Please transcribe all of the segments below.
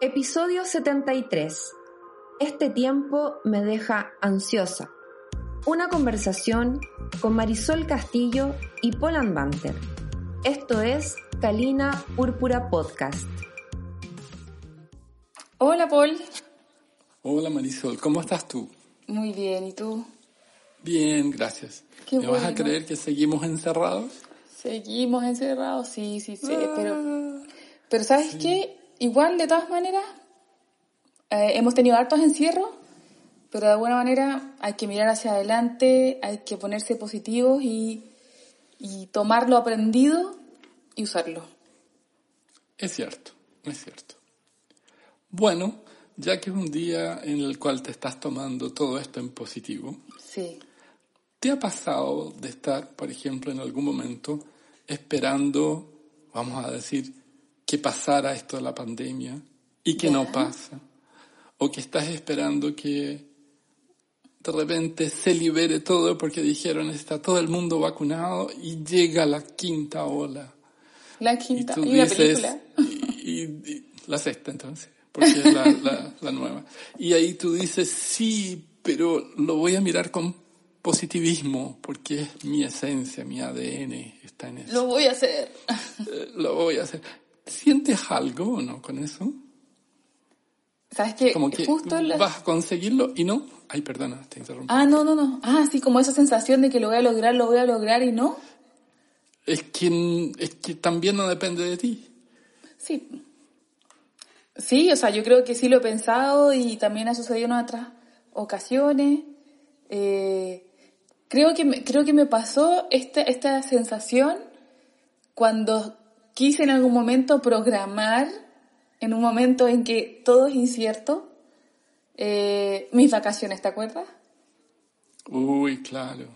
Episodio 73. Este tiempo me deja ansiosa. Una conversación con Marisol Castillo y Polan Banter. Esto es Calina Púrpura Podcast. Hola Paul. Hola Marisol, ¿cómo estás tú? Muy bien, ¿y tú? Bien, gracias. Qué ¿Me vas a creer que seguimos encerrados? Seguimos encerrados, sí, sí, sí, Ah. pero, pero ¿sabes qué? Igual, de todas maneras, eh, hemos tenido hartos encierros, pero de alguna manera hay que mirar hacia adelante, hay que ponerse positivos y, y tomar lo aprendido y usarlo. Es cierto, es cierto. Bueno, ya que es un día en el cual te estás tomando todo esto en positivo, Sí. ¿te ha pasado de estar, por ejemplo, en algún momento esperando, vamos a decir, que pasara esto de la pandemia y que no pasa? ¿O que estás esperando que de repente se libere todo porque dijeron está todo el mundo vacunado y llega la quinta ola? La Y quinta. tú Y película. y, y- la sexta entonces, porque es la, la- la nueva. Y ahí tú dices, sí, pero lo voy a mirar con positivismo, porque es mi esencia, mi ADN está en eso. Lo voy a hacer. Eh, lo voy a hacer. ¿Sientes algo o no con eso? ¿Sabes qué? Como que Justo vas a conseguirlo y no. Ay, perdona, te interrumpí. Ah, no, no, no. Ah, sí, como esa sensación de que lo voy a lograr, lo voy a lograr y no. Es que, es que también no depende de ti. Sí. Sí, o sea, yo creo que sí lo he pensado y también ha sucedido en otras ocasiones. Eh, creo, que me, creo que me pasó esta, esta sensación cuando quise en algún momento programar, en un momento en que todo es incierto, eh, mis vacaciones, ¿te acuerdas? Uy, claro.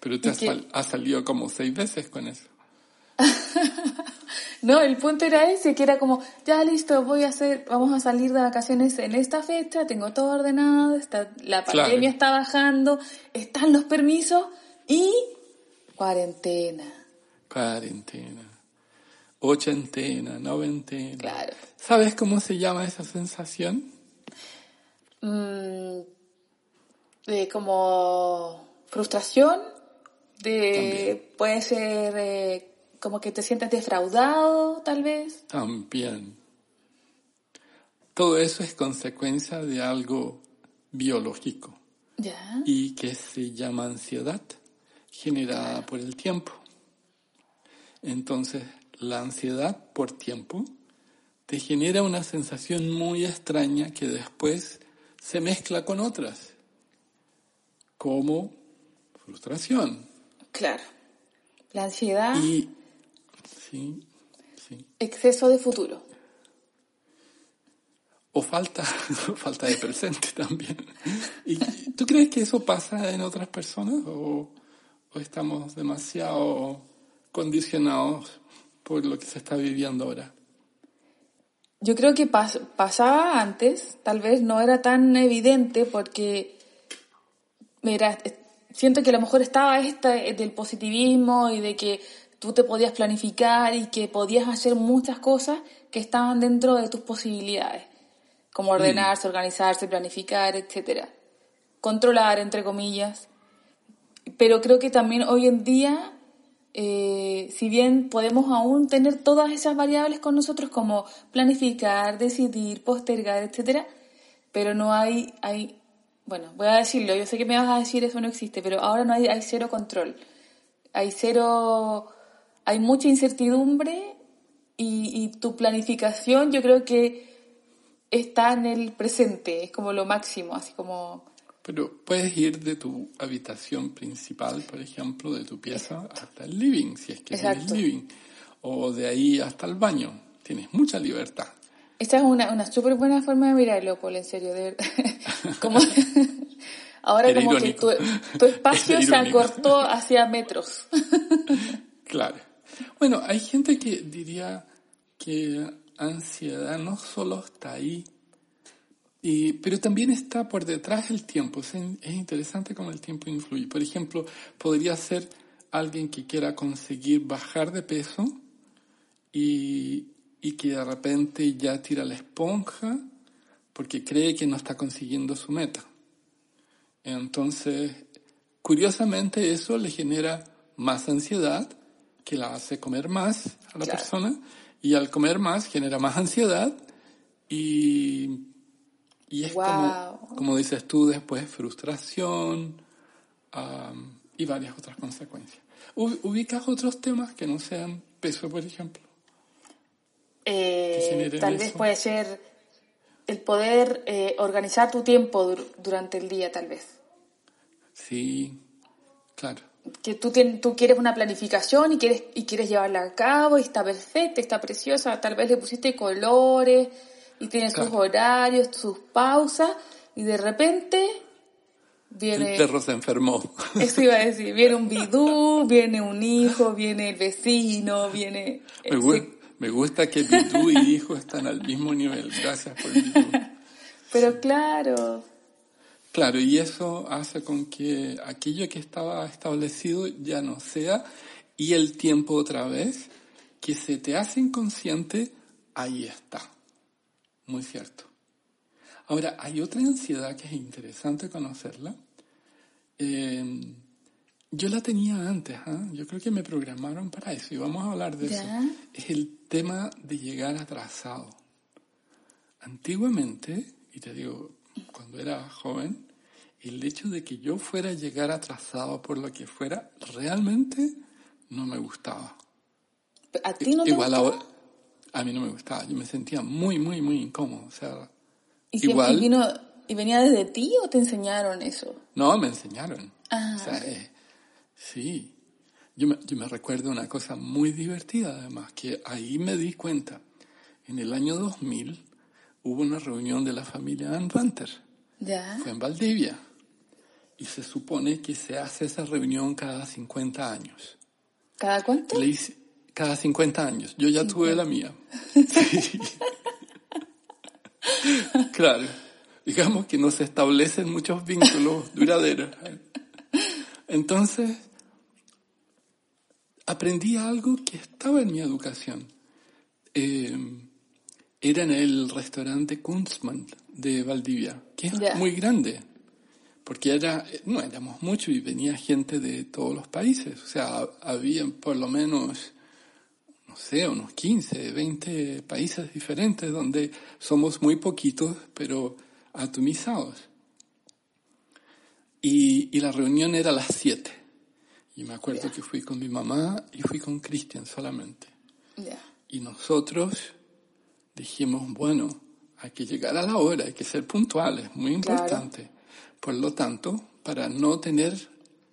Pero te has, que- sal- has salido como seis veces con eso. No, el punto era ese, que era como, ya listo, voy a hacer, vamos a salir de vacaciones en esta fecha, tengo todo ordenado, está, la Claro. pandemia está bajando, están los permisos y cuarentena. Cuarentena, ochentena, noventena. Claro. ¿Sabes cómo se llama esa sensación? Mm, de como frustración, de puede ser eh, como que te sientes defraudado, tal vez. También. Todo eso es consecuencia de algo biológico Ya. y que se llama ansiedad generada por el tiempo. Entonces, la ansiedad por tiempo te genera una sensación muy extraña que después se mezcla con otras, como frustración. Claro. La ansiedad, Y sí, sí. exceso de futuro. O falta, falta de presente también. ¿Y tú crees que eso pasa en otras personas o, o estamos demasiado condicionados por lo que se está viviendo ahora? Yo creo que pas- pasaba antes, tal vez no era tan evidente porque, mira, siento que a lo mejor estaba esta eh, del positivismo y de que tú te podías planificar y que podías hacer muchas cosas que estaban dentro de tus posibilidades, como ordenarse, organizarse, planificar, etcétera, controlar, entre comillas. Pero creo que también hoy en día, eh, si bien podemos aún tener todas esas variables con nosotros como planificar, decidir, postergar, etcétera, pero no hay, hay, bueno, voy a decirlo, yo sé que me vas a decir eso no existe, pero ahora no hay, hay cero control, hay cero, hay mucha incertidumbre y, y tu planificación yo creo que está en el presente, es como lo máximo, así como Pero puedes ir de tu habitación principal, por ejemplo, de tu pieza hasta el living, si es que es el Exacto. living, o de ahí hasta el baño. Tienes mucha libertad. Esta es una, una súper buena forma de mirarlo, Paul, en serio, de verdad. como, ahora Era como que irónico. tu, tu espacio se acortó hacia metros. Claro. Bueno, hay gente que diría que ansiedad no solo está ahí, y, pero también está por detrás el tiempo. Es, es interesante cómo el tiempo influye. Por ejemplo, podría ser alguien que quiera conseguir bajar de peso y, y que de repente ya tira la esponja porque cree que no está consiguiendo su meta. Entonces, curiosamente eso le genera más ansiedad que la hace comer más a la Claro. persona y al comer más genera más ansiedad y, y es Wow. como, como dices tú después, frustración am, y varias otras consecuencias. ¿Ubicas otros temas que no sean peso, por ejemplo? Eh, tal vez eso. puede ser el poder eh, organizar tu tiempo dur- durante el día, tal vez. Sí, claro. Que tú, tú quieres una planificación y quieres, y quieres llevarla a cabo y está perfecta, está preciosa. Tal vez le pusiste colores y tiene sus horarios, sus pausas y de repente viene... El perro se enfermó. Eso iba a decir, viene un bidú, viene un hijo, viene el vecino, viene... Me gusta que Bidú y hijo están al mismo nivel. Gracias por Bidú. Pero claro, Claro, y eso hace con que aquello que estaba establecido ya no sea, y el tiempo otra vez, que se te hace inconsciente, ahí está. Muy cierto. Ahora, hay otra ansiedad que es interesante conocerla. Eh, yo la tenía antes, ¿ah? yo creo que me programaron para eso y vamos a hablar de Ya. eso. Es el tema de llegar atrasado. Antiguamente, y te digo, cuando era joven, el hecho de que yo fuera a llegar atrasado por lo que fuera, realmente no me gustaba. a ti no te Igual gustaba? ahora, a mí no me gustaba, yo me sentía muy, muy, muy incómodo. O sea, ¿Y, igual- vino, ¿Y venía desde ti o te enseñaron eso? no, me enseñaron. Ah. O sea, eh, sí. Yo me, yo me recuerdo una cosa muy divertida, además, que ahí me di cuenta. En el año 2000 hubo una reunión de la familia Anranter. ¿Ya? Fue en Valdivia. Y se supone que se hace esa reunión cada 50 años. ¿Cada cuánto? Le hice- cada 50 años. Yo ya tuve la mía. Sí. claro. Digamos que no se establecen muchos vínculos duraderos. Entonces, aprendí algo que estaba en mi educación. Eh, era en el restaurante Kunstmann de Valdivia, que es muy grande porque era, no éramos muchos y venía gente de todos los países. O sea, había por lo menos, no sé, unos 15, 20 países diferentes donde somos muy poquitos, pero atomizados. Y, y la reunión era a las 7. Y me acuerdo que fui con mi mamá y fui con Cristian solamente. Ya. Y nosotros dijimos, bueno, hay que llegar a la hora, hay que ser puntuales, muy Claro. importante. Por lo tanto, para no tener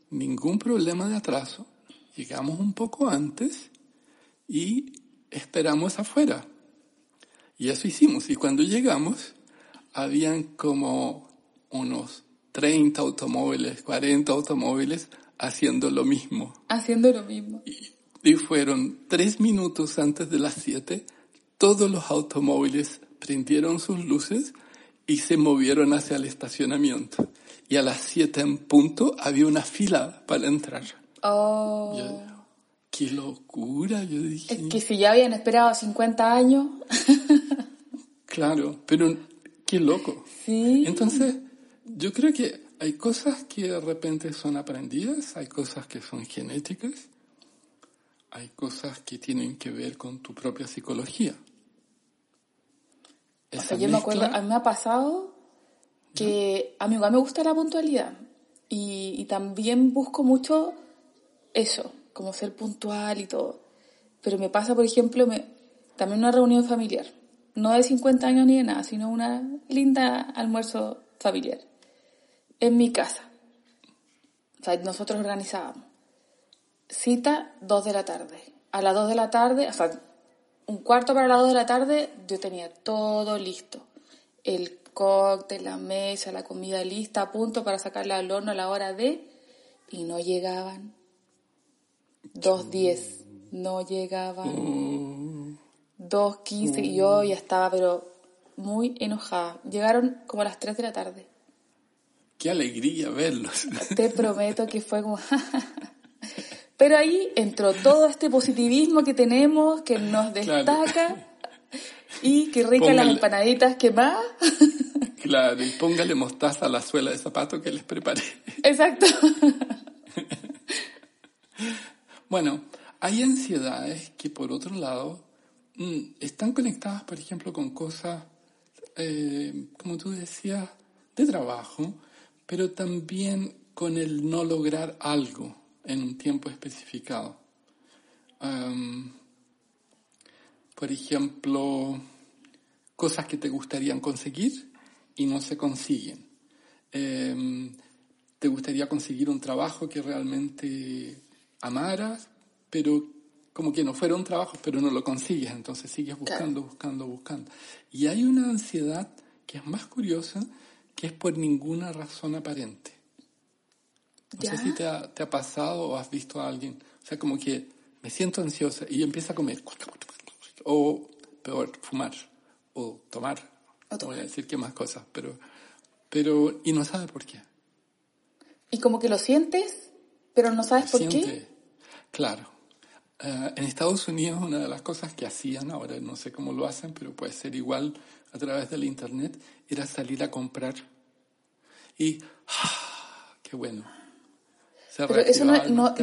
ningún problema de atraso, llegamos un poco antes y esperamos afuera. Y eso hicimos. Y cuando llegamos, habían como unos 30 automóviles, 40 automóviles haciendo lo mismo. Haciendo lo mismo. Y fueron tres minutos antes de las siete, todos los automóviles prendieron sus luces y se movieron hacia el estacionamiento. Y a las siete en punto había una fila para entrar. Oh. Yo, ¡Qué locura! Yo dije, Es que si ya habían esperado 50 años. claro, pero qué loco. Sí. Entonces, yo creo que hay cosas que de repente son aprendidas, hay cosas que son genéticas, hay cosas que tienen que ver con tu propia psicología. O Esa sea, yo me acuerdo, a mí me ha pasado que a mí igual me gusta la puntualidad y, y también busco mucho eso, como ser puntual y todo. Pero me pasa, por ejemplo, también una reunión familiar, no de 50 años ni de nada, sino una linda almuerzo familiar en mi casa. O sea, nosotros organizábamos. Cita 2 de la tarde. A las 2 de la tarde, o sea, un cuarto para las dos de la tarde, yo tenía todo listo. El cóctel, la mesa, la comida lista, a punto para sacarla al horno a la hora de... Y no llegaban. Dos diez. No llegaban. Dos quince. Y yo ya estaba, pero muy enojada. Llegaron como a las tres de la tarde. Qué alegría verlos. Te prometo que fue como... Pero ahí entró todo este positivismo que tenemos, que nos destaca. Y qué ricas las empanaditas que más. Claro, y póngale mostaza a la suela de zapato que les preparé. Exacto. Bueno, hay ansiedades que por otro lado mm, están conectadas, por ejemplo, con cosas, eh, como tú decías, de trabajo, pero también con el no lograr algo en un tiempo especificado. por ejemplo, cosas que te gustarían conseguir y no se consiguen. Em, te gustaría conseguir un trabajo que realmente amaras, pero como que no fuera un trabajo, pero no lo consigues, entonces sigues buscando, buscando, buscando. Y hay una ansiedad que es más curiosa, que es por ninguna razón aparente. No sé si te ha, te ha, pasado o has visto a alguien, o sea, como que me siento ansiosa y empieza a comer, o peor, fumar, o tomar, no voy a decir qué más cosas, pero, pero, y no sabe por qué. Y como que lo sientes, pero no sabes por qué. Claro. Eh, en Estados Unidos una de las cosas que hacían, ahora no sé cómo lo hacen, pero puede ser igual a través del Internet, era salir a comprar. Y, ¡ah! ¡Qué bueno! pero eso no, no,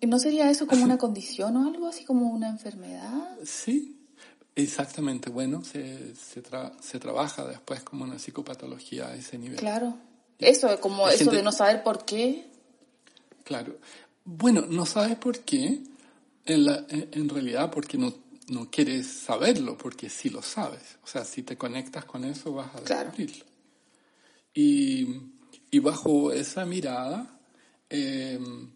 ¿no sería eso como una condición o algo así como una enfermedad? Sí, Exactamente, bueno, se, se, se, trabaja después como una psicopatología a ese nivel. Claro, eso, como eso de no saber por qué. Claro, bueno, no sabes por qué, en, la, en, realidad porque no, no quieres saberlo, porque sí lo sabes. O sea, si te conectas con eso vas a descubrirlo. Y, y, bajo esa mirada, em,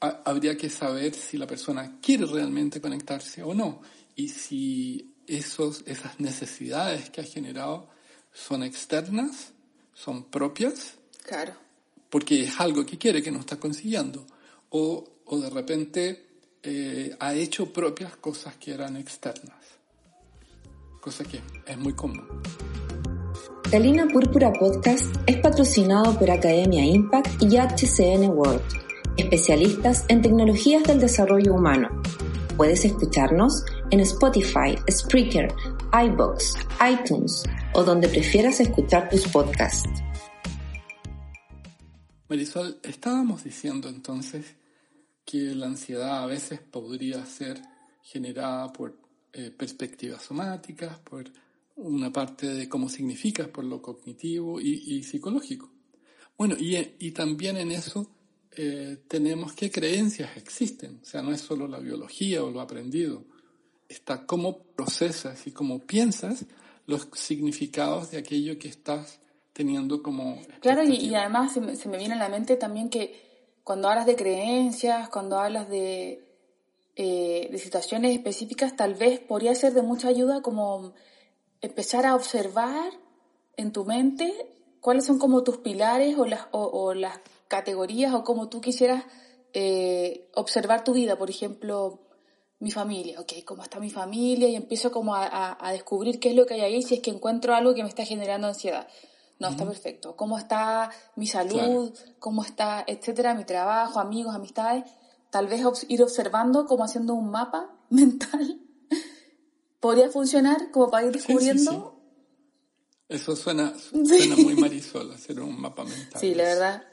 habría que saber si la persona quiere realmente conectarse o no y si esos, esas necesidades que ha generado son externas, son propias. Claro. Porque es algo que quiere que no está consiguiendo. O, o de repente eh, ha hecho propias cosas que eran externas. Cosa que es muy común. Galina Púrpura Podcast es patrocinado por Academia Impact y HCN World, especialistas en tecnologías del desarrollo humano. Puedes escucharnos en Spotify, Spreaker, iBox, iTunes o donde prefieras escuchar tus podcasts. Marisol, estábamos diciendo entonces que la ansiedad a veces podría ser generada por eh, perspectivas somáticas, por una parte de cómo significas, por lo cognitivo y, psicológico. Bueno, y, y también en eso eh, tenemos qué creencias existen. O sea, no es solo la biología o lo aprendido. Está cómo procesas y cómo piensas los significados de aquello que estás teniendo como... Claro, y, además se me, viene a la mente también que cuando hablas de creencias, cuando hablas de, eh, de situaciones específicas, tal vez podría ser de mucha ayuda como empezar a observar en tu mente cuáles son como tus pilares o las, o las categorías o como tú quisieras eh, observar tu vida, por ejemplo, mi familia, ok, cómo está mi familia y empiezo como a, descubrir qué es lo que hay ahí si es que encuentro algo que me está generando ansiedad. No, está perfecto. ¿Cómo está mi salud? ¿Cómo está, etcétera, mi trabajo, amigos, amistades? Tal vez ir observando como haciendo un mapa mental. ¿Podría funcionar como para ir descubriendo? Eso suena, suena muy Marisol, hacer un mapa mental. Sí, la verdad.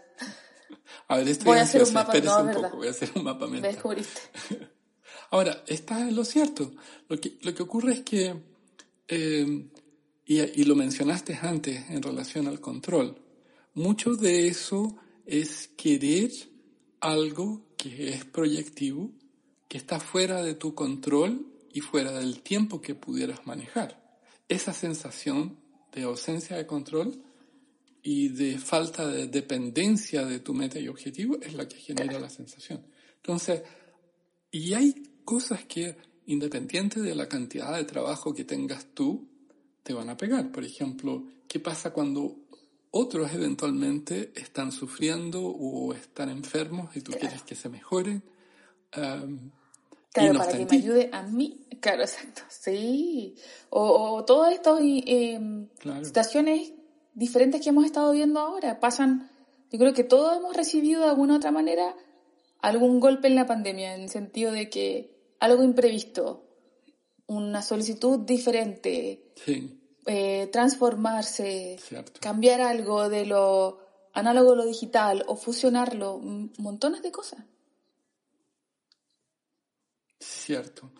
A ver, estoy voy a hacer un mapa, un poco, voy a hacer un mapa mental. descubriste. Ahora, está en lo cierto. Lo que, lo que ocurre es que, eh, y, lo mencionaste antes en relación al control, mucho de eso es querer algo que es proyectivo, que está fuera de tu control y fuera del tiempo que pudieras manejar. Esa sensación de ausencia de control y de falta de dependencia de tu meta y objetivo es la que genera la sensación. Entonces, y hay cosas que independiente de la cantidad de trabajo que tengas tú, te van a pegar. Por ejemplo, ¿qué pasa cuando otros eventualmente están sufriendo o están enfermos y tú quieres que se mejoren? Um, claro, para que me ayude a mí. Claro, exacto. Sí. O, o todas estas eh, situaciones diferentes que hemos estado viendo ahora pasan. Yo creo que todos hemos recibido de alguna u otra manera algún golpe en la pandemia, en el sentido de que algo imprevisto, una solicitud diferente, eh, transformarse, cambiar algo de lo análogo a lo digital o fusionarlo, montones de cosas. Cierto.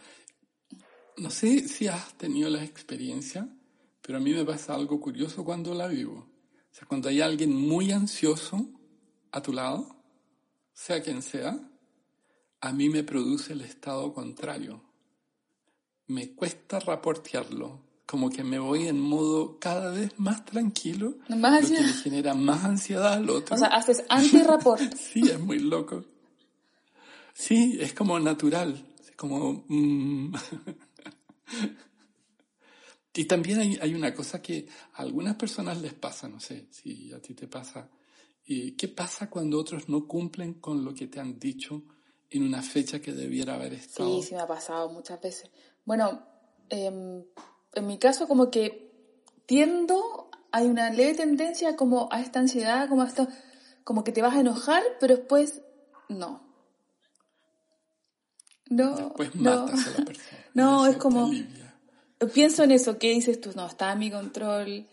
No sé si has tenido la experiencia, pero a mí me pasa algo curioso cuando la vivo. O sea, cuando hay alguien muy ansioso a tu lado, sea quien sea, a mí me produce el estado contrario. Me cuesta raportearlo, como que me voy en modo cada vez más tranquilo, más lo que le genera más ansiedad al otro. O sea, haces anti-rapport. sí, es muy loco. Sí, es como natural, es como... Mm. y también hay, hay, una cosa que a algunas personas les pasa, no sé si a ti te pasa. ¿Y ¿Qué pasa cuando otros no cumplen con lo que te han dicho en una fecha que debiera haber estado? Sí, sí me ha pasado muchas veces. Bueno, em, en mi caso como que tiendo, hay una leve tendencia como a esta ansiedad, como a esto, como que te vas a enojar, pero después no. No, después matas a la persona. No, es como... Pienso en eso, ¿qué dices tú? No, está a mi control,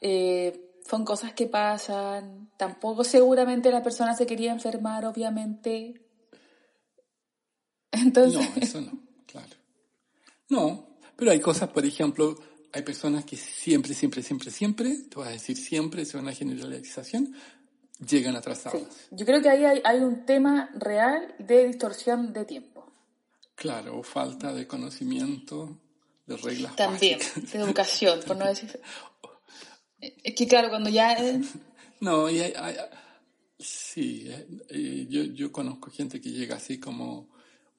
eh, son cosas que pasan, tampoco seguramente la persona se quería enfermar, obviamente. Entonces... No, eso no, claro. No, pero hay cosas, por ejemplo, hay personas que siempre, siempre, siempre, siempre, te vas a decir siempre, es una generalización, llegan atrasadas. Yo creo que ahí hay, un tema real de distorsión de tiempo. Claro, o falta de conocimiento de reglas También, de educación, por no decir... Es que claro, cuando ya... no, y hay, sí, eh, yo, yo conozco gente que llega así como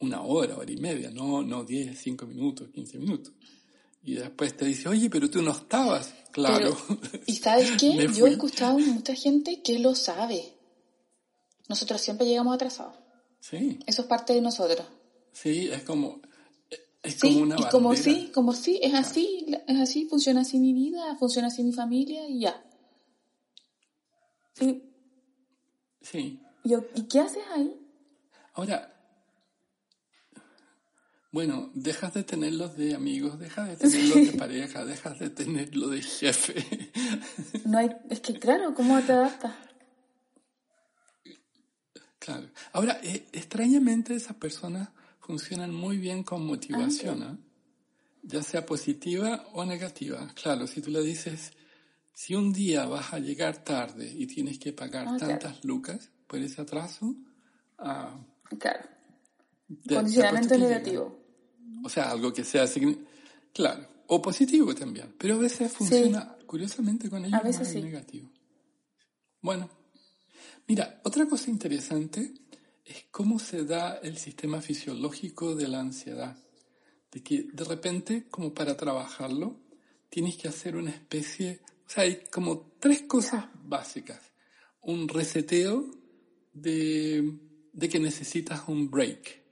una hora, hora y media, no, no 10, 5 minutos, 15 minutos. Y después te dice, oye, pero tú no estabas, claro. ¿Y sabes qué? Yo he escuchado mucha gente que lo sabe. Nosotros siempre llegamos atrasados. Sí. Eso es parte de nosotros. Sí, es como, es como una y como sí, como sí, es así, es así, funciona así mi vida, funciona así mi familia y ya. Sí. Sí. ¿Y qué haces ahí? Ahora, bueno, dejas de tenerlos de amigos, dejas de tenerlos de pareja, dejas de tenerlo de jefe. No hay, es que claro, ¿cómo te adaptas? Claro. Ahora, eh, extrañamente esas personas funcionan muy bien con motivación, ¿eh? ya sea positiva o negativa. Claro, si tú le dices, si un día vas a llegar tarde y tienes que pagar ah, tantas lucas por ese atraso, ah, claro. Condicionamiento negativo. O sea, algo que sea, claro, o positivo también, pero a veces funciona curiosamente con ellos veces negativo. Bueno, mira, otra cosa interesante es cómo se da el sistema fisiológico de la ansiedad. De que de repente, como para trabajarlo, tienes que hacer una especie, o sea, hay como tres cosas básicas. Un reseteo de, de que necesitas un break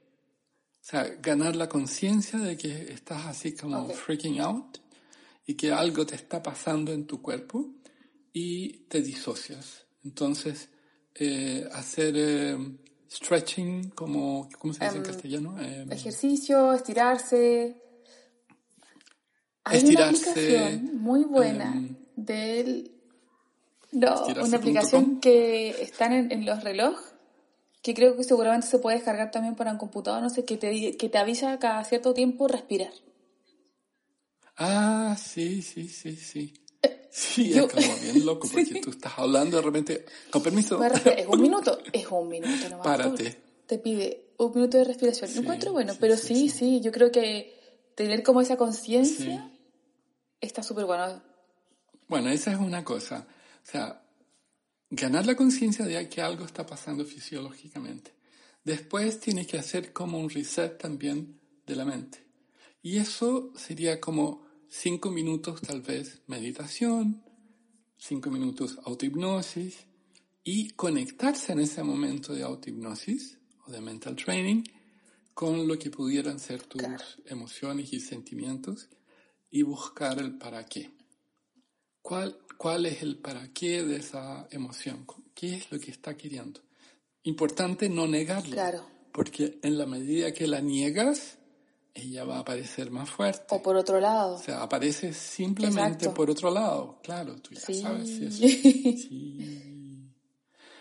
o sea, ganar la conciencia de que estás así como freaking out y que algo te está pasando en tu cuerpo y te disocias. Entonces, eh, hacer eh, stretching, como, ¿cómo se dice en em, castellano? Em, ejercicio, estirarse. Hay estirarse, una aplicación muy buena em, del... No, una aplicación que están en, en los relojes que creo que seguramente se puede descargar también para un computador, no sé, que te, que te avisa cada cierto tiempo respirar. Ah, sí, sí, sí, sí. Sí, es como bien loco, porque tú estás hablando de repente, con permiso. Es un minuto, es un minuto nomás. Párate. Te pide un minuto de respiración. Sí, encuentro bueno, pero sí, sí, yo creo que tener como esa conciencia está súper bueno. Bueno, esa es una cosa. O sea, ganar la conciencia de que algo está pasando fisiológicamente. Después tienes que hacer como un reset también de la mente. Y eso sería como cinco minutos tal vez meditación, cinco minutos autohipnosis y conectarse en ese momento de autohipnosis o de mental training con lo que pudieran ser tus emociones y sentimientos y buscar el para qué. ¿Cuál, ¿Cuál es el para qué de esa emoción? ¿Qué es lo que está queriendo? Importante no negarlo. Claro. Porque en la medida que la niegas, ella va a aparecer más fuerte. O por otro lado. O sea, aparece simplemente por otro lado. Claro, tú ya sabes eso. Sí.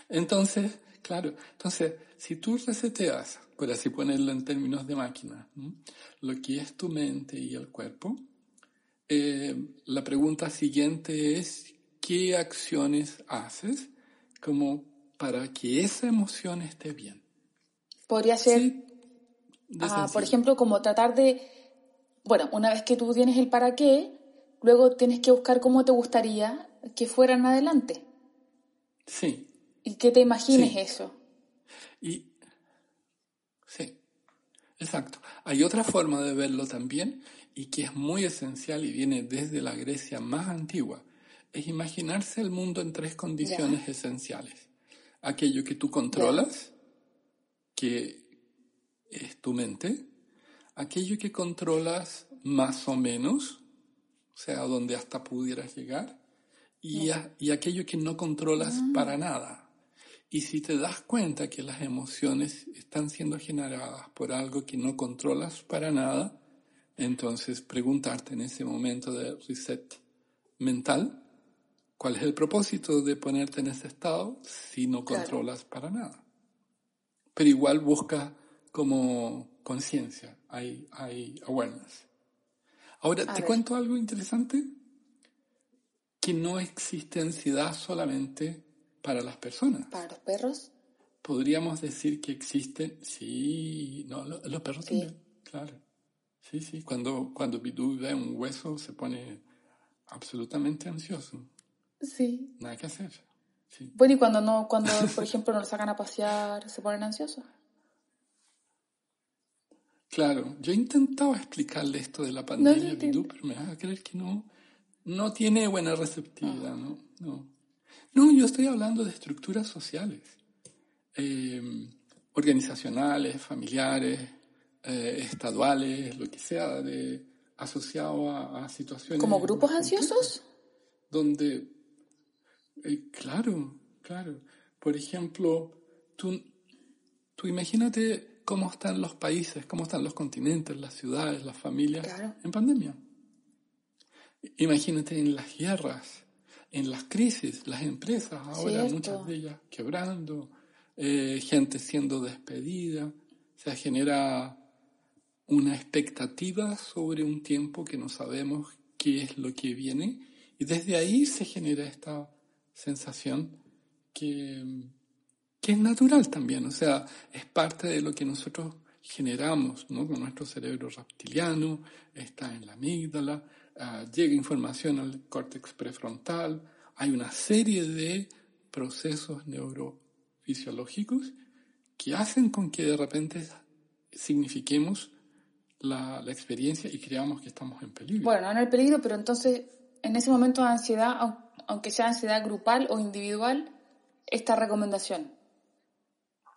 Entonces, claro, entonces, si tú reseteas, por así ponerlo en términos de máquina, lo que es tu mente y el cuerpo, eh, la pregunta siguiente es, ¿qué acciones haces como para que esa emoción esté bien? Podría ser, ah, por ejemplo, como tratar de, bueno, una vez que tú tienes el para qué, luego tienes que buscar cómo te gustaría que fueran adelante. Sí. Y que te imagines eso. Y, sí, exacto. Hay otra forma de verlo también, y que es muy esencial y viene desde la Grecia más antigua, es imaginarse el mundo en tres condiciones esenciales. Aquello que tú controlas, que es tu mente, aquello que controlas más o menos, o sea, donde hasta pudieras llegar, y, y aquello que no controlas ah. para nada. Y si te das cuenta que las emociones están siendo generadas por algo que no controlas para nada, entonces, preguntarte en ese momento de reset mental, ¿cuál es el propósito de ponerte en ese estado si no controlas para nada? Pero igual busca como conciencia, hay, hay awareness. Ahora, te cuento algo interesante, que no existe ansiedad solamente para las personas. ¿Para los perros? Podríamos decir que existe, sí, no, los, perros también, claro. Sí, sí, cuando, cuando Bidú ve un hueso se pone absolutamente ansioso. Sí. Nada que hacer. Sí. Bueno, y cuando no, cuando, por ejemplo, no lo sacan a pasear, se ponen ansiosos. Claro, yo he intentado explicarle esto de la pandemia a Bidú, pero me va a creer que no, no tiene buena receptividad, ¿no? No, no yo estoy hablando de estructuras sociales, eh, organizacionales, familiares, eh, estaduales, lo que sea, de, asociado a, situaciones. ¿Como grupos ansiosos? Donde, eh, claro, claro. Por ejemplo, tú, tú imagínate cómo están los países, cómo están los continentes, las ciudades, las familias en pandemia. Imagínate en las guerras, en las crisis, las empresas, ahora muchas de ellas quebrando, eh, gente siendo despedida, se genera una expectativa sobre un tiempo que no sabemos qué es lo que viene. Y desde ahí se genera esta sensación que, que es natural también, o sea, es parte de lo que nosotros generamos ¿no? con nuestro cerebro reptiliano, está en la amígdala, ah, llega información al córtex prefrontal, hay una serie de procesos neurofisiológicos que hacen con que de repente signifiquemos la, experiencia y creamos que estamos en peligro. Bueno, no en el peligro, pero entonces en ese momento de ansiedad, aunque sea ansiedad grupal o individual, esta recomendación.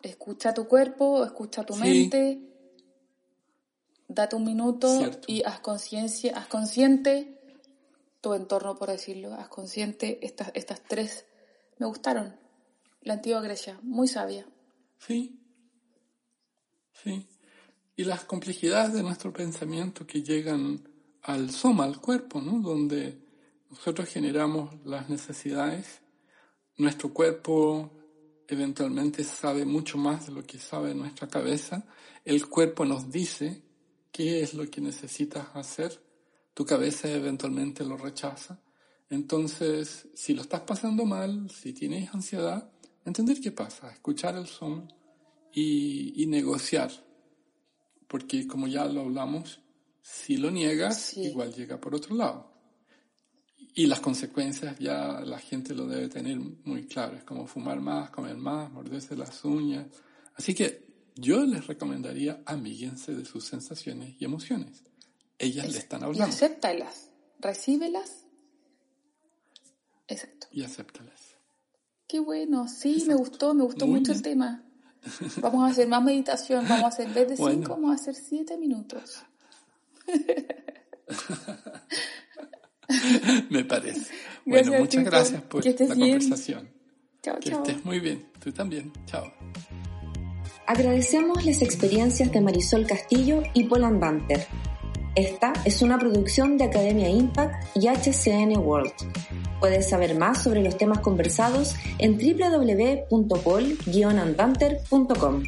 Escucha tu cuerpo, escucha tu mente, date un minuto y haz conciencia, haz consciente tu entorno, por decirlo, haz consciente estas, estas tres. Me gustaron. La antigua Grecia, muy sabia. Sí, sí y las complejidades de nuestro pensamiento que llegan al soma, al cuerpo, ¿no? donde nosotros generamos las necesidades, nuestro cuerpo eventualmente sabe mucho más de lo que sabe nuestra cabeza, el cuerpo nos dice qué es lo que necesitas hacer, tu cabeza eventualmente lo rechaza. Entonces, si lo estás pasando mal, si tienes ansiedad, entender qué pasa, escuchar el son y, y negociar porque como ya lo hablamos, si lo niegas, igual llega por otro lado. Y las consecuencias ya la gente lo debe tener muy claro, es como fumar más, comer más, morderse las uñas. Así que yo les recomendaría amíguense de sus sensaciones y emociones. ellas le están Y hablando. acéptalas, recíbelas. Exacto. Y acéptalas. Qué bueno, sí, me gustó, me gustó Muy mucho el bien. tema. Vamos a hacer más meditación, vamos a hacer, en vez de Bueno. cinco, vamos a hacer siete minutos. Me parece. Gracias, bueno, muchas gracias por Que estés la bien. conversación. Chao, Que chao. estés muy bien. Tú también. Chao. Agradecemos las experiencias de Marisol Castillo y Polan Banter. Esta es una producción de Academia Impact y HCN World. Puedes saber más sobre los temas conversados en www.pol-andanter.com.